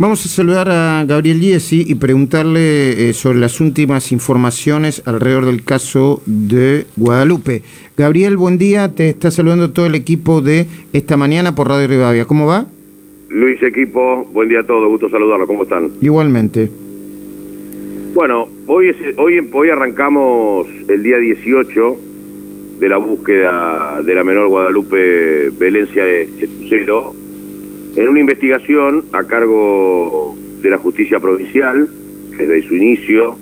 Vamos a saludar a Gabriel Giesi y preguntarle eh, sobre las últimas informaciones alrededor del caso de Guadalupe. Gabriel, buen día. Te está saludando todo el equipo de esta mañana por Radio Rivadavia. ¿Cómo va? Luis, equipo, buen día a todos. Gusto saludarlo. ¿Cómo están? Igualmente. Bueno, hoy, es, hoy, hoy arrancamos el día 18 de la búsqueda de la menor Guadalupe Valencia de Cero en una investigación a cargo de la justicia provincial, desde su inicio,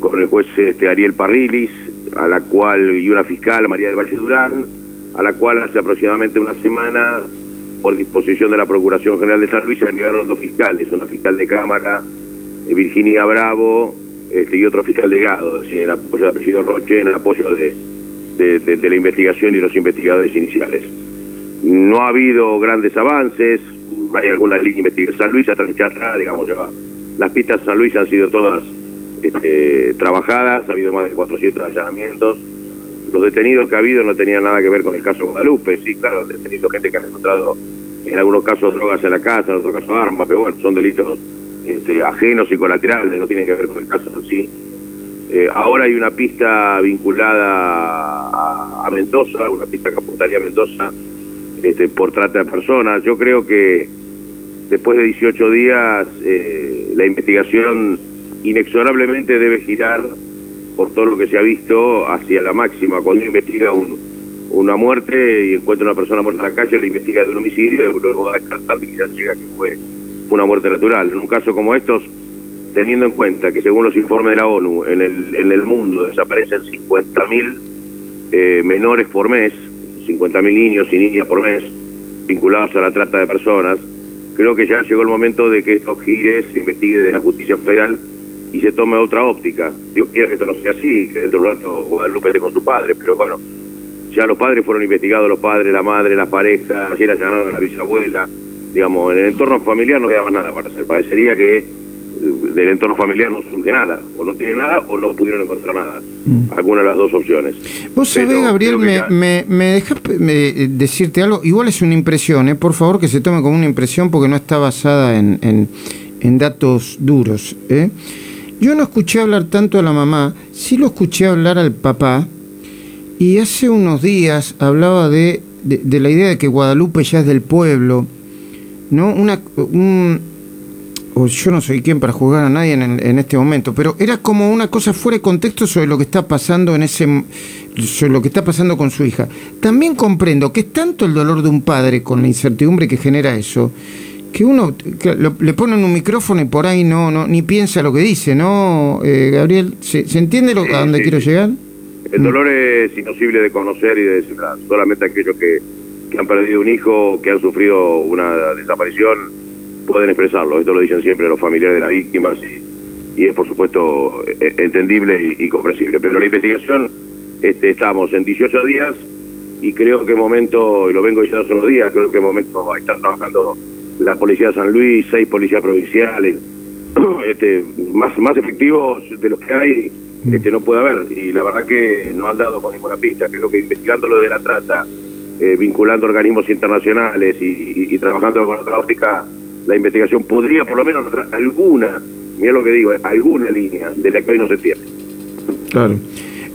con el juez este, Ariel Parrilis, a la cual, y una fiscal, María del Valle Durán, a la cual hace aproximadamente una semana, por disposición de la Procuración General de San Luis, se enviaron dos fiscales, una fiscal de Cámara, eh, Virginia Bravo, este, y otro fiscal legado, en apoyo del presidente Roche, en apoyo de, de la investigación y los investigadores iniciales. No ha habido grandes avances, hay algunas líneas investigación. San Luis está atrás, digamos, ya las pistas de San Luis han sido todas este, trabajadas, ha habido más de 400 allanamientos. Los detenidos que ha habido no tenían nada que ver con el caso Guadalupe, sí, claro, detenido gente que ha encontrado en algunos casos drogas en la casa, en otros casos armas, pero bueno, son delitos este, ajenos y colaterales, no tienen que ver con el caso en sí. Eh, ahora hay una pista vinculada a, Mendoza, una pista que a Mendoza, este, por trata de personas. Yo creo que después de 18 días eh, la investigación inexorablemente debe girar por todo lo que se ha visto hacia la máxima. Cuando investiga una muerte y encuentra una persona muerta en la calle, la investiga de un homicidio y luego va a descartar que ya llega que fue una muerte natural. En un caso como estos, teniendo en cuenta que según los informes de la ONU, en el, en el mundo desaparecen 50.000 eh, menores por mes, 50.000 niños y niñas por mes vinculados a la trata de personas, creo que ya llegó el momento de que estos gires se investigue de la justicia federal y se tome otra óptica. Dios quiera que esto no sea así, que dentro de un rato Guadalupe esté con su padre, pero bueno, ya los padres fueron investigados, los padres, la madre, la pareja, ayer allanaron a la bisabuela, digamos, en el entorno familiar no quedaba nada para hacer. Parecería que del entorno familiar no surge nada, o no tiene nada o no pudieron encontrar nada. Mm. Alguna de las dos opciones. Vos sabés, Gabriel, me, me, me dejas decirte algo, igual es una impresión, ¿eh? por favor que se tome como una impresión porque no está basada en, en, en datos duros. ¿eh? Yo no escuché hablar tanto a la mamá, sí lo escuché hablar al papá, y hace unos días hablaba de, de, de la idea de que Guadalupe ya es del pueblo, ¿no? Una, un, o yo no soy quien para juzgar a nadie en, este momento, pero era como una cosa fuera de contexto sobre lo que está pasando en ese sobre lo que está pasando con su hija. También comprendo que es tanto el dolor de un padre con la incertidumbre que genera eso, que uno le pone un micrófono y por ahí no, no ni piensa lo que dice, ¿no, eh, Gabriel? ¿Se, entiende lo, a dónde quiero llegar? El dolor es imposible de conocer y de descifrar. Solamente aquellos que, que han perdido un hijo, que han sufrido una desaparición, pueden expresarlo. Esto lo dicen siempre los familiares de las víctimas y, es, por supuesto, e, entendible y, comprensible. Pero la investigación, este, estamos en 18 días y creo que momento, y lo vengo diciendo hace unos días, creo que momento va a estar trabajando la Policía de San Luis, seis policías provinciales, este, más, efectivos de los que hay, este, no puede haber. Y la verdad que no han dado con ninguna pista. Creo que investigando lo de la trata, eh, vinculando organismos internacionales y, y trabajando con otra óptica, la investigación podría por lo menos alguna, mira lo que digo, alguna línea de la que hoy no se tiene. Claro.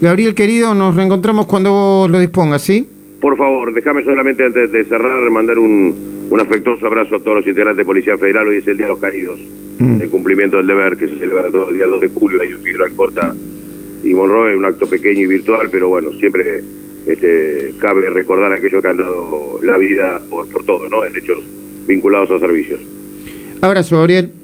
Gabriel, querido, nos reencontramos cuando lo dispongas, ¿sí? Por favor, déjame solamente antes de cerrar mandar un, un afectuoso abrazo a todos los integrantes de Policía Federal. Hoy es el Día de los Caídos, mm. el cumplimiento del deber que se celebra todo el día 2 de julio. Tiro en Corta y Monroe, un acto pequeño y virtual, pero bueno, siempre este, cabe recordar a aquellos que han dado la vida por, por todo, ¿no? En hechos vinculados a servicios. Abrazo, Gabriel.